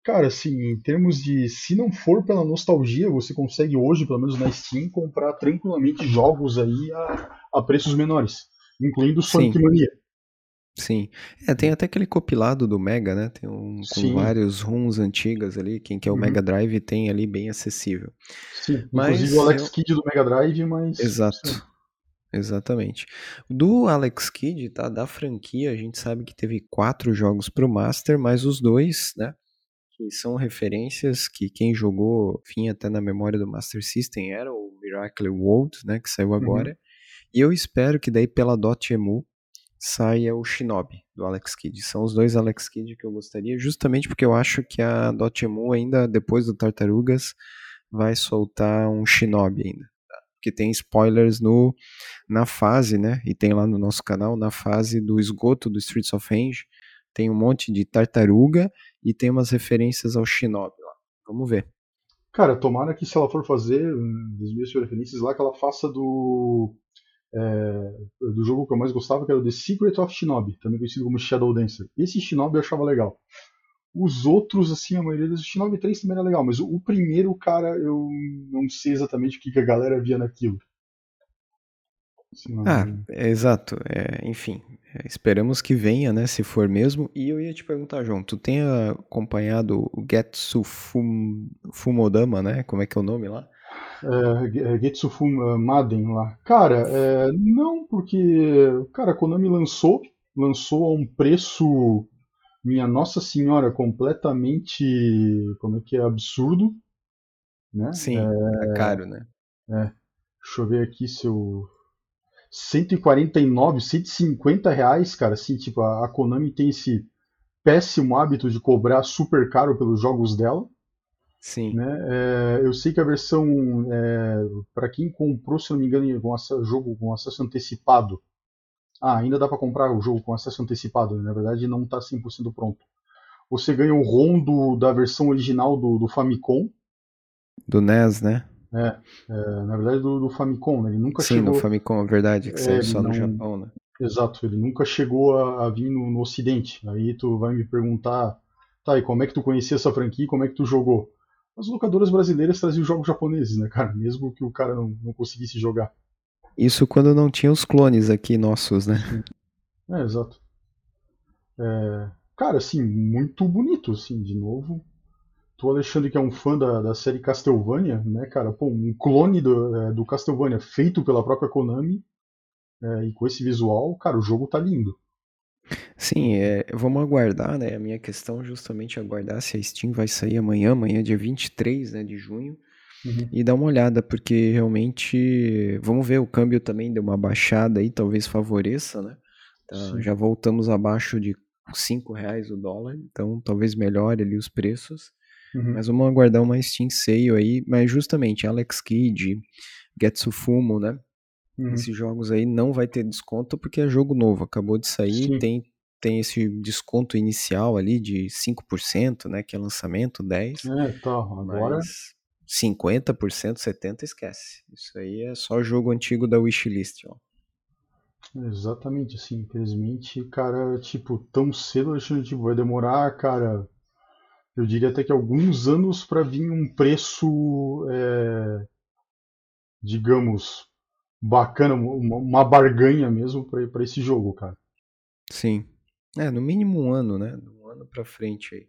Cara, assim, em termos de. Se não for pela nostalgia, você consegue hoje, pelo menos na Steam, comprar tranquilamente jogos aí a, a preços menores, incluindo Sonic Sim. Mania. Sim. É, tem até aquele compilado do Mega, né? Tem um com Sim. vários ROMs antigas ali. Quem quer o Uhum. Mega Drive tem ali bem acessível. Sim, Mas inclusive o Alex eu- Kidd do Mega Drive, mas. Exato. Exatamente. Do Alex Kidd, tá? Da franquia, a gente sabe que teve quatro jogos pro Master, mas os dois, né? Que são referências que quem jogou vinha até na memória do Master System era o Miracle World, né? Que saiu agora. E eu espero que daí pela Dotemu saia o Shinobi do Alex Kidd. São os dois Alex Kidd que eu gostaria, justamente porque eu acho que a Dotemu ainda, depois do Tartarugas, vai soltar um Shinobi ainda. Porque tem spoilers no, na fase, né? E tem lá no nosso canal, na fase do esgoto do Streets of Rage, tem um monte de tartaruga e tem umas referências ao Shinobi lá. Vamos ver. Cara, tomara que se ela for fazer, hum, das minhas preferências lá, que ela faça do. é, do jogo que eu mais gostava, que era The Secret of Shinobi, também conhecido como Shadow Dancer. Esse Shinobi eu achava legal. Os outros, assim, a maioria dos Shinobi 3 também era legal, mas o, o primeiro, cara, eu não sei exatamente o que, que a galera via naquilo. Ah, é, exato. É, enfim, é, esperamos que venha, né? Se for mesmo. E eu ia te perguntar, João, tu tem acompanhado o Getsu Fum, Fumodama, né? Como é que é o nome lá? É, é, Getsufun uh, Maden lá. Cara, é, não, porque cara, a Konami lançou, lançou a um preço, minha Nossa Senhora, completamente, como é que é, absurdo, né? Sim, tá caro, né? Deixa eu ver aqui se eu... 149, 150 reais, cara, assim, tipo, a, a Konami tem esse péssimo hábito de cobrar super caro pelos jogos dela. Sim. né? É, eu sei que a versão, é, para quem comprou, se não me engano, com acesso, jogo com acesso antecipado, ah, ainda dá para comprar o jogo com acesso antecipado, né? na verdade não está 100% pronto. Você ganha o ROM do, da versão original do, do Famicom, Do NES, né? É, na verdade do, do Famicom, né? ele nunca Sim, chegou. no Famicom, é verdade, que É, saiu só não- no Japão, né? Exato, ele nunca chegou a, a vir no, no Ocidente. Aí tu vai me perguntar, tá, e como é que tu conhecia essa franquia e como é que tu jogou? As locadoras brasileiras traziam jogos japoneses, né, cara? Mesmo que o cara não, não conseguisse jogar. Isso quando não tinha os clones aqui nossos, né? É, exato. É, cara, assim, muito bonito, assim, de novo. Tu, Alexandre, que é um fã da, da série Castlevania, né, cara? Pô, um clone do, é, do Castlevania feito pela própria Konami é, e com esse visual, cara, o jogo tá lindo. Sim, é, vamos aguardar, né? A minha questão é justamente aguardar se a Steam vai sair amanhã, amanhã é dia 23, né, de junho, Uhum. e dar uma olhada, porque realmente, vamos ver, o câmbio também deu uma baixada aí, talvez favoreça, né? Tá, já voltamos abaixo de 5 reais o dólar, então talvez melhore ali os preços, Uhum. mas vamos aguardar uma Steam Sale aí, mas justamente Alex Kidd, Getsufumo, né? Uhum. Esses jogos aí não vai ter desconto porque é jogo novo, acabou de sair, Sim. tem, tem esse desconto inicial ali de 5%, né? Que é lançamento, 10%. É, tá. Agora. Mas 50%, 70% esquece. Isso aí é só jogo antigo da wishlist, ó. Exatamente, assim, infelizmente, cara, tipo, tão cedo, Alexandre, tipo, vai demorar, cara, eu diria até que alguns anos para vir um preço, é, digamos, bacana, uma, uma barganha mesmo para esse jogo, cara. Sim. É, no mínimo um ano, né? Um ano pra frente aí.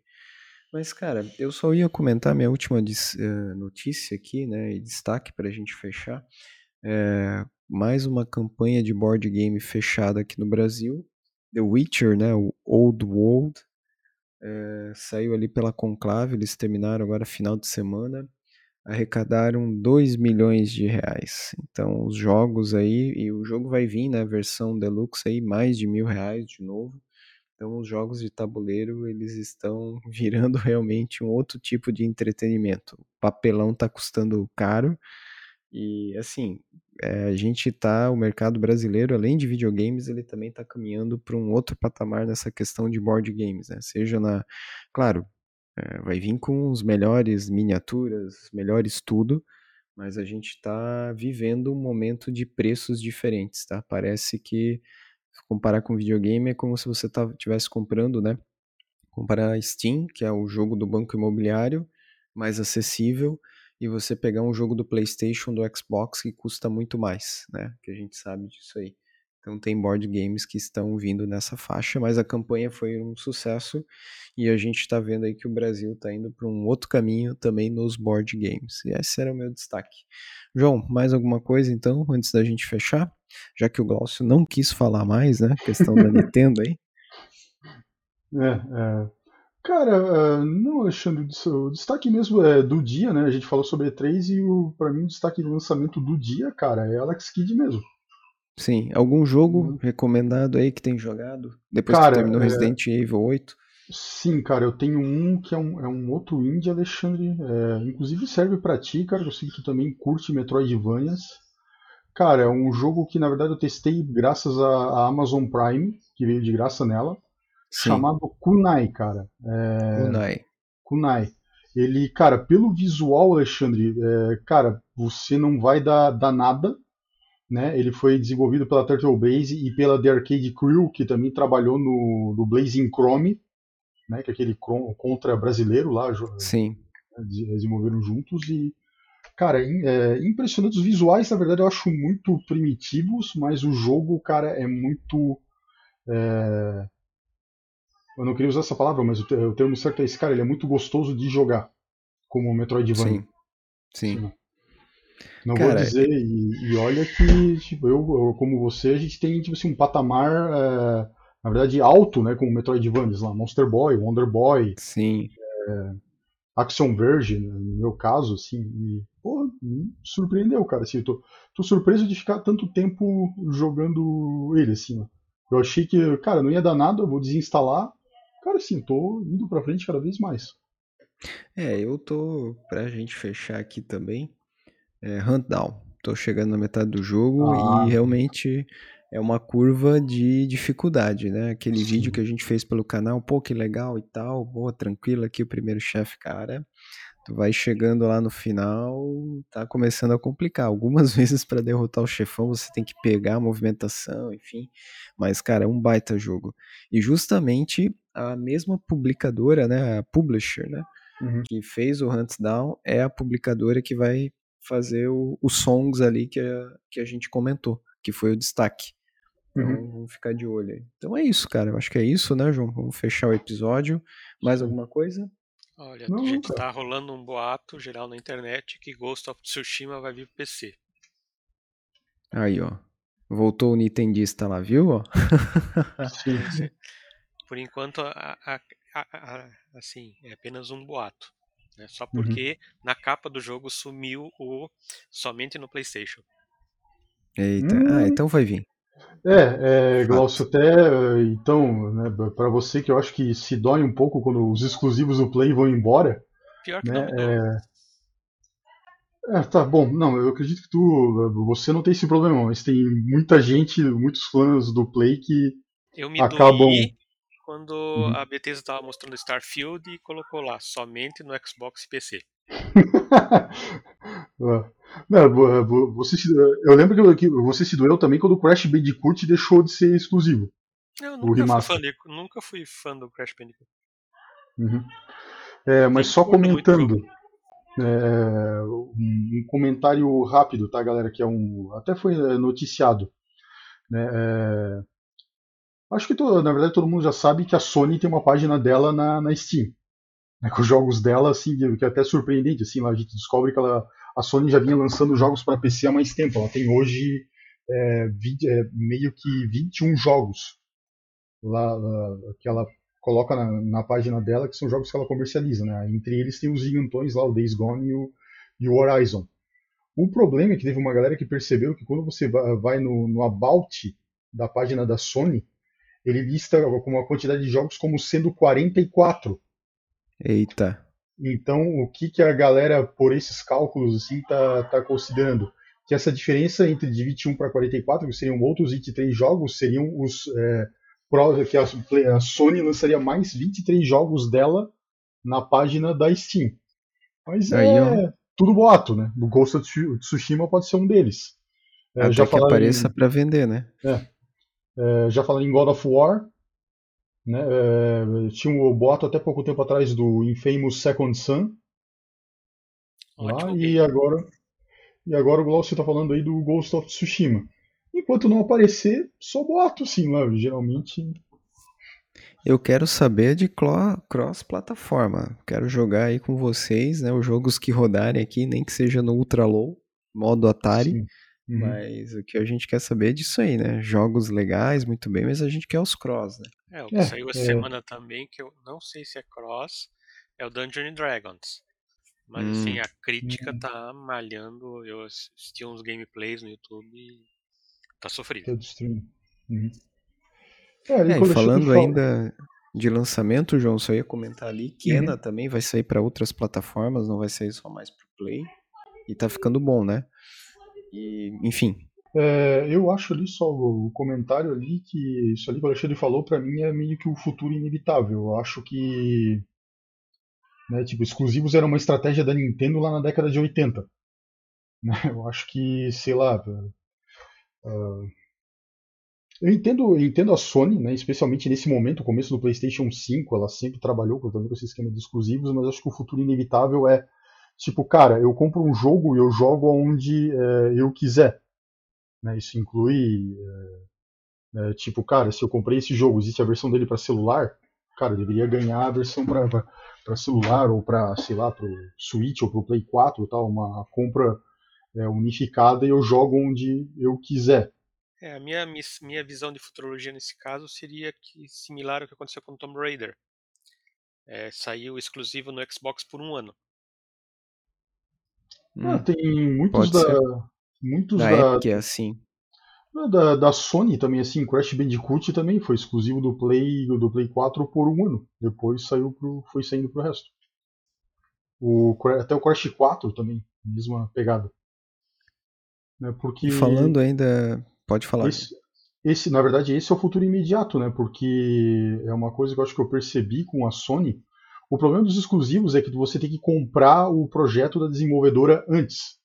Mas, cara, eu só ia comentar minha última eh, notícia aqui, né? E destaque pra gente fechar. É, mais uma campanha de board game fechada aqui no Brasil. The Witcher, né? O Old World. É, saiu ali pela Conclave, eles terminaram agora final de semana. Arrecadaram 2 milhões de reais. Então, os jogos aí, e o jogo vai vir, né? Versão deluxe aí, mais de mil reais de novo. Então, os jogos de tabuleiro, eles estão virando realmente um outro tipo de entretenimento. O papelão tá custando caro. E, assim, é, a gente tá, o mercado brasileiro, além de videogames, ele também tá caminhando para um outro patamar nessa questão de board games, né? Seja na, claro, é, vai vir com os melhores miniaturas, melhores tudo, mas a gente está vivendo um momento de preços diferentes, tá? Parece que comparar com videogame é como se você estivesse comprando, né? Comparar Steam, que é o jogo do banco imobiliário, mais acessível, e você pegar um jogo do PlayStation, do Xbox que custa muito mais, né? Que a gente sabe disso aí. Então tem board games que estão vindo nessa faixa, mas a campanha foi um sucesso e a gente está vendo aí que o Brasil está indo para um outro caminho também nos board games. E esse era o meu destaque. João, mais alguma coisa então, antes da gente fechar? Já que o Glaucio não quis falar mais, né? Questão da Nintendo aí. É, é. Cara, é, não, Alexandre, o destaque mesmo é do dia, né? A gente falou sobre E3 e o, pra mim o destaque de lançamento do dia, cara, é Alex Kidd mesmo. Sim, algum jogo recomendado aí que tem jogado? Depois Cara, que terminou é- Resident Evil 8? Sim, cara, eu tenho um que é um, é um outro indie, Alexandre. é, inclusive serve pra ti, cara. Eu sei que tu também curte Metroidvanias. Cara, é um jogo que na verdade eu testei graças à Amazon Prime, que veio de graça nela, Sim, chamado Kunai, cara. Kunai. Kunai. Ele, cara, pelo visual, Alexandre, é, cara, você não vai dar, dar nada, né? Ele foi desenvolvido pela Turtle Base e pela The Arcade Crew, que também trabalhou no, no Blazing Chrome, né? Que é aquele contra brasileiro lá, Sim, de- desenvolveram juntos e cara, é, impressionante os visuais, na verdade eu acho muito primitivos, mas o jogo, cara, é muito é, eu não queria usar essa palavra, mas o, te- o termo certo é esse, cara, ele é muito gostoso de jogar, como o Metroidvania. sim, sim. Não Cara, vou dizer, e, e olha que, tipo, eu, como você, a gente tem, tipo assim, um patamar, é, na verdade, alto, né, com o Metroidvanias lá, Monster Boy, Wonder Boy, Sim, Action Verge, né, no meu caso, assim, e, pô, me surpreendeu, cara, assim, eu tô, tô surpreso de ficar tanto tempo jogando ele, assim, ó. Eu achei que, cara, não ia dar nada, eu vou desinstalar, cara, assim, tô indo pra frente cada vez mais. É, eu tô, pra gente fechar aqui também, é, Hunt Down. Tô chegando na metade do jogo Ah. e realmente é uma curva de dificuldade, né? Aquele Sim. vídeo que a gente fez pelo canal, pô, que legal e tal, boa, tranquilo aqui o primeiro chefe, cara. Tu vai chegando lá no final, tá começando a complicar. Algumas vezes pra derrotar o chefão você tem que pegar a movimentação, enfim. Mas, cara, é um baita jogo. E justamente a mesma publicadora, né, a publisher, né, Uhum. que fez o Hunt Down é a publicadora que vai fazer o- os songs ali que a, que a gente comentou, que foi o destaque. Então Uhum. vamos ficar de olho aí. Então é isso, cara. Eu acho que é isso, né, João? Vamos fechar o episódio. Mais Sim. alguma coisa? Olha, Não, gente, cara. tá rolando um boato geral na internet que Ghost of Tsushima vai vir pro PC. Aí, ó. Voltou o Nintendista lá, viu? Ó? Sim. Por enquanto, a- a- a- a- assim, é apenas um boato. né? Só Uhum. porque na capa do jogo sumiu o somente no PlayStation. Eita. Hum. Ah, então vai vir. É, é Fato. Glaucio, até é, então, né, para você que eu acho que se dói um pouco quando os exclusivos do Play vão embora, Pior que Né, não dói. É, tá bom. Não, eu acredito que tu. Você não tem esse problema, mas tem muita gente, muitos fãs do Play que Eu me acabam. doí quando Uhum. a Bethesda estava mostrando Starfield e colocou lá, somente no Xbox e PC. Não, vo- você se- eu lembro que- você se doeu também quando o Crash Bandicoot deixou de ser exclusivo. Eu nunca fui, fã de, nunca fui fã do Crash Bandicoot. Uhum. É, mas só comentando, é, um, um comentário rápido, tá, galera? Que é um. Até foi é, noticiado. Né, é, acho que to- na verdade todo mundo já sabe que a Sony tem uma página dela na, na Steam. Né, com os jogos dela, assim, que é até surpreendente. Assim, lá a gente descobre que ela, a Sony já vinha lançando jogos para PC há mais tempo. Ela tem hoje é, 20 é, meio que 21 jogos lá, lá, que ela coloca na, na página dela, que são jogos que ela comercializa. Né? Entre eles tem os gigantões lá, o Days Gone e o, e o Horizon. O problema é que teve uma galera que percebeu que quando você va- vai no, no About da página da Sony, ele lista com uma quantidade de jogos como sendo 44. Eita. Então, o que, que a galera, por esses cálculos, assim, tá, tá considerando? Que essa diferença entre de 21 para 44, que seriam outros 23 jogos, seriam os. É, que a, a Sony lançaria mais 23 jogos dela na página da Steam. Mas Aí, é tudo boato, né? O Ghost of Tsu- Tsushima pode ser um deles. É, Até já que falaram apareça pra vender, né? é, já falando em God of War, né, é, tinha um boato até pouco tempo atrás do Infamous Second Son, lá, e agora, e agora o Glaucio está falando aí do Ghost of Tsushima. Enquanto não aparecer, só boato sim lá, geralmente. Eu quero saber de cross-plataforma. Quero jogar aí com vocês, né? Os jogos que rodarem aqui, nem que seja no Ultra Low, modo Atari. Sim. Uhum. Mas o que a gente quer saber é disso aí, né? Jogos legais, muito bem, mas a gente quer os cross, né? É, o que É, saiu essa é. semana também, que eu não sei se é cross, é o Dungeons and Dragons. Mas assim, Hum. a crítica Hum. tá malhando. Eu assisti uns gameplays no YouTube e tá sofrível. Que stream. Uhum. É, É, e falando ainda de lançamento, João, só ia comentar ali, Kena também vai sair para outras plataformas, não vai sair só mais pro Play. E tá ficando bom, né? E, enfim, É, eu acho ali só o comentário ali que isso ali que o Alexandre falou pra mim é meio que o futuro inevitável. Eu acho que né, tipo, exclusivos era uma estratégia da Nintendo lá na década de 80. né? Eu acho que, sei lá, ah, eu entendo, eu entendo a Sony, né, especialmente nesse momento, começo do PlayStation 5, ela sempre trabalhou com, com esse esquema de exclusivos, mas acho que o futuro inevitável é tipo, cara, eu compro um jogo e eu jogo onde eh, eu quiser. Né? Isso inclui, é, é, tipo, cara, se eu comprei esse jogo, existe a versão dele para celular, cara, eu deveria ganhar a versão para celular ou para, sei lá, para Switch ou para Play 4, tal, uma compra é, unificada e eu jogo onde eu quiser. É, a minha, minha visão de futurologia nesse caso seria que similar ao que aconteceu com Tomb Raider. É, saiu exclusivo no Xbox por um ano. Ah, hum, tem muitos da, ser. muitos na da, Epic é assim. da, da Sony também, assim, Crash Bandicoot também foi exclusivo do Play do Play 4 por um ano. Depois saiu pro, foi saindo pro resto. O, até o Crash 4 também, mesma pegada. Né, porque E falando ainda, pode falar. esse, esse, na verdade, esse é o futuro imediato, né? Porque é uma coisa que eu acho que eu percebi com a Sony. O problema dos exclusivos é que você tem que comprar o projeto da desenvolvedora antes.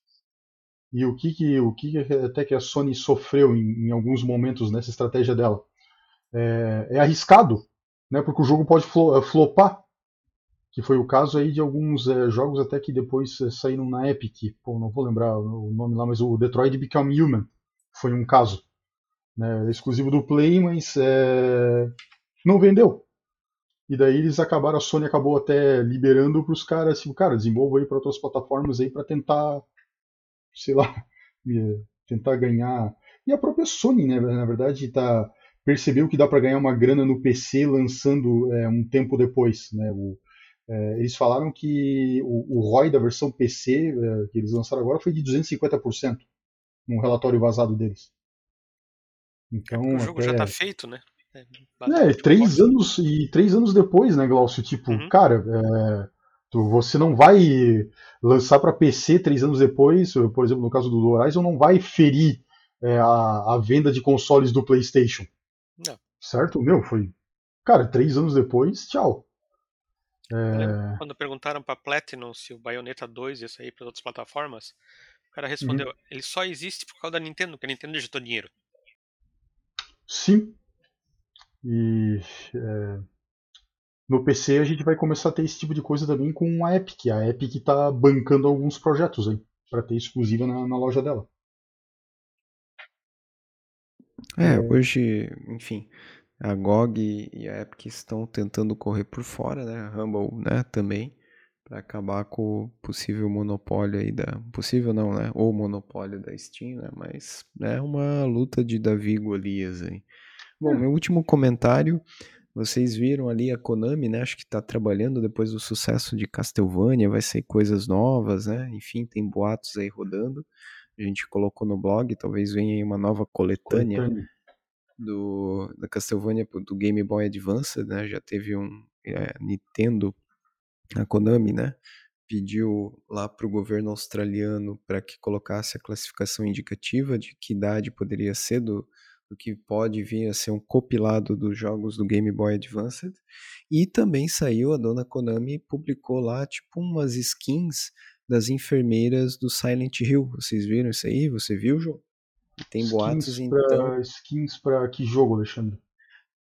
E o que, que, o que até que a Sony sofreu em, em alguns momentos nessa estratégia dela? É, é arriscado, né? Porque o jogo pode flo- flopar. Que foi o caso aí de alguns é, jogos até que depois é, saíram na Epic. Pô, não vou lembrar o nome lá, mas o Detroit Become Human foi um caso. Né? Exclusivo do Play, mas é, não vendeu. E daí eles acabaram, a Sony acabou até liberando para os caras, tipo, cara, desenvolva aí para outras plataformas aí para tentar, sei lá, eh, tentar ganhar. E a própria Sony, né, na verdade, tá percebeu que dá para ganhar uma grana no PC lançando é, um tempo depois, né? O, é, eles falaram que o, o ROI da versão PC é, que eles lançaram agora foi de 250%, num relatório vazado deles. Então, o jogo já até- tá feito, né? É, é, três anos e três anos depois, né, Glaucio? Tipo, Uhum. cara, é, Você não vai lançar para PC três anos depois, por exemplo, no caso do Horizon, não vai ferir é, a, a, venda de consoles do PlayStation. Não. Certo? Meu, foi. Cara, três anos depois, tchau. É... Quando perguntaram para Platinum se o Bayonetta 2 ia sair para outras plataformas, o cara respondeu: uhum. ele só existe por causa da Nintendo, porque a Nintendo injetou dinheiro. Sim. E é... no PC a gente vai começar a ter esse tipo de coisa também com a Epic. A Epic está bancando alguns projetos aí para ter exclusiva na, na, loja dela. É, é, hoje, enfim, a GOG e a Epic estão tentando correr por fora, né? A Humble, né, também, para acabar com o possível monopólio aí da, possível não, né? O monopólio da Steam, né? Mas é uma luta de Davi e Golias aí. Bom, meu último comentário, vocês viram ali a Konami, né? Acho que está trabalhando depois do sucesso de Castlevania, vai ser coisas novas, né? Enfim, tem boatos aí rodando. A gente colocou no blog, talvez venha aí uma nova coletânea. coletânea do da Castlevania do Game Boy Advance, né? Já teve um é, Nintendo, a Konami, né? Pediu lá para o governo australiano para que colocasse a classificação indicativa de que idade poderia ser do, do que pode vir a ser um compilado dos jogos do Game Boy Advance. E também saiu, a dona Konami publicou lá tipo umas skins das enfermeiras do Silent Hill. Vocês viram isso aí? Você viu, João? Tem skins boatos, pra, então. Skins pra que jogo, Alexandre?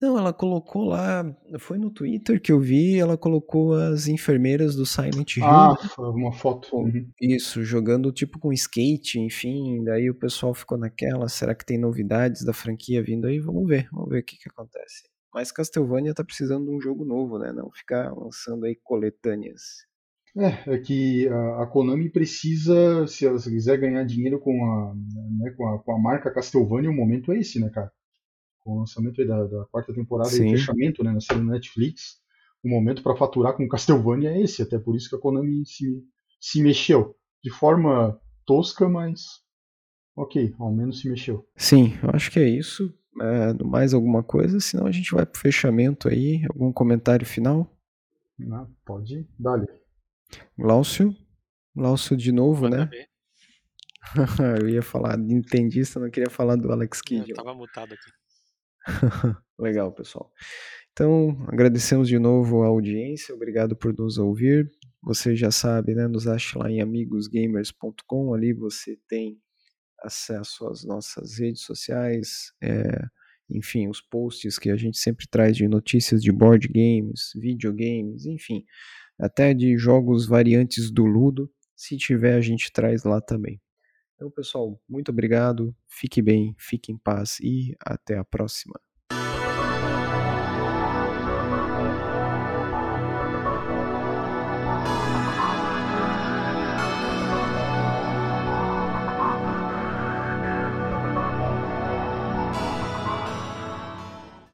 Não, ela colocou lá, foi no Twitter que eu vi, ela colocou as enfermeiras do Silent Hill. Ah, uma foto. Uhum. Isso, jogando tipo com skate, enfim, daí o pessoal ficou naquela, será que tem novidades da franquia vindo aí? Vamos ver, vamos ver o que que acontece. Mas Castlevania tá precisando de um jogo novo, né? Não ficar lançando aí coletâneas. É, é que a, a Konami precisa, se ela quiser ganhar dinheiro com a, né, com a, com a marca Castlevania, o momento é esse, né, cara? Com o lançamento da, da, quarta temporada Sim. e fechamento né, na série Netflix, o momento para faturar com Castlevania é esse, até por isso que a Konami se, se mexeu. De forma tosca, mas ok, ao menos se mexeu. Sim, eu acho que é isso. É, mais alguma coisa, senão a gente vai pro fechamento aí. Algum comentário final? Não, pode, dale. Glaucio. Glaucio de novo, né? eu ia falar de Nintendista, não queria falar do Alex Kidd. Eu tava mutado aqui. Legal, pessoal. Então, agradecemos de novo a audiência, obrigado por nos ouvir. Você já sabe, né? Nos ache lá em amigosgamers.com, ali você tem acesso às nossas redes sociais, é, enfim, os posts que a gente sempre traz de notícias de board games, videogames, enfim até de jogos variantes do Ludo. Se tiver, a gente traz lá também. Então, pessoal, muito obrigado, fique bem, fique em paz e até a próxima.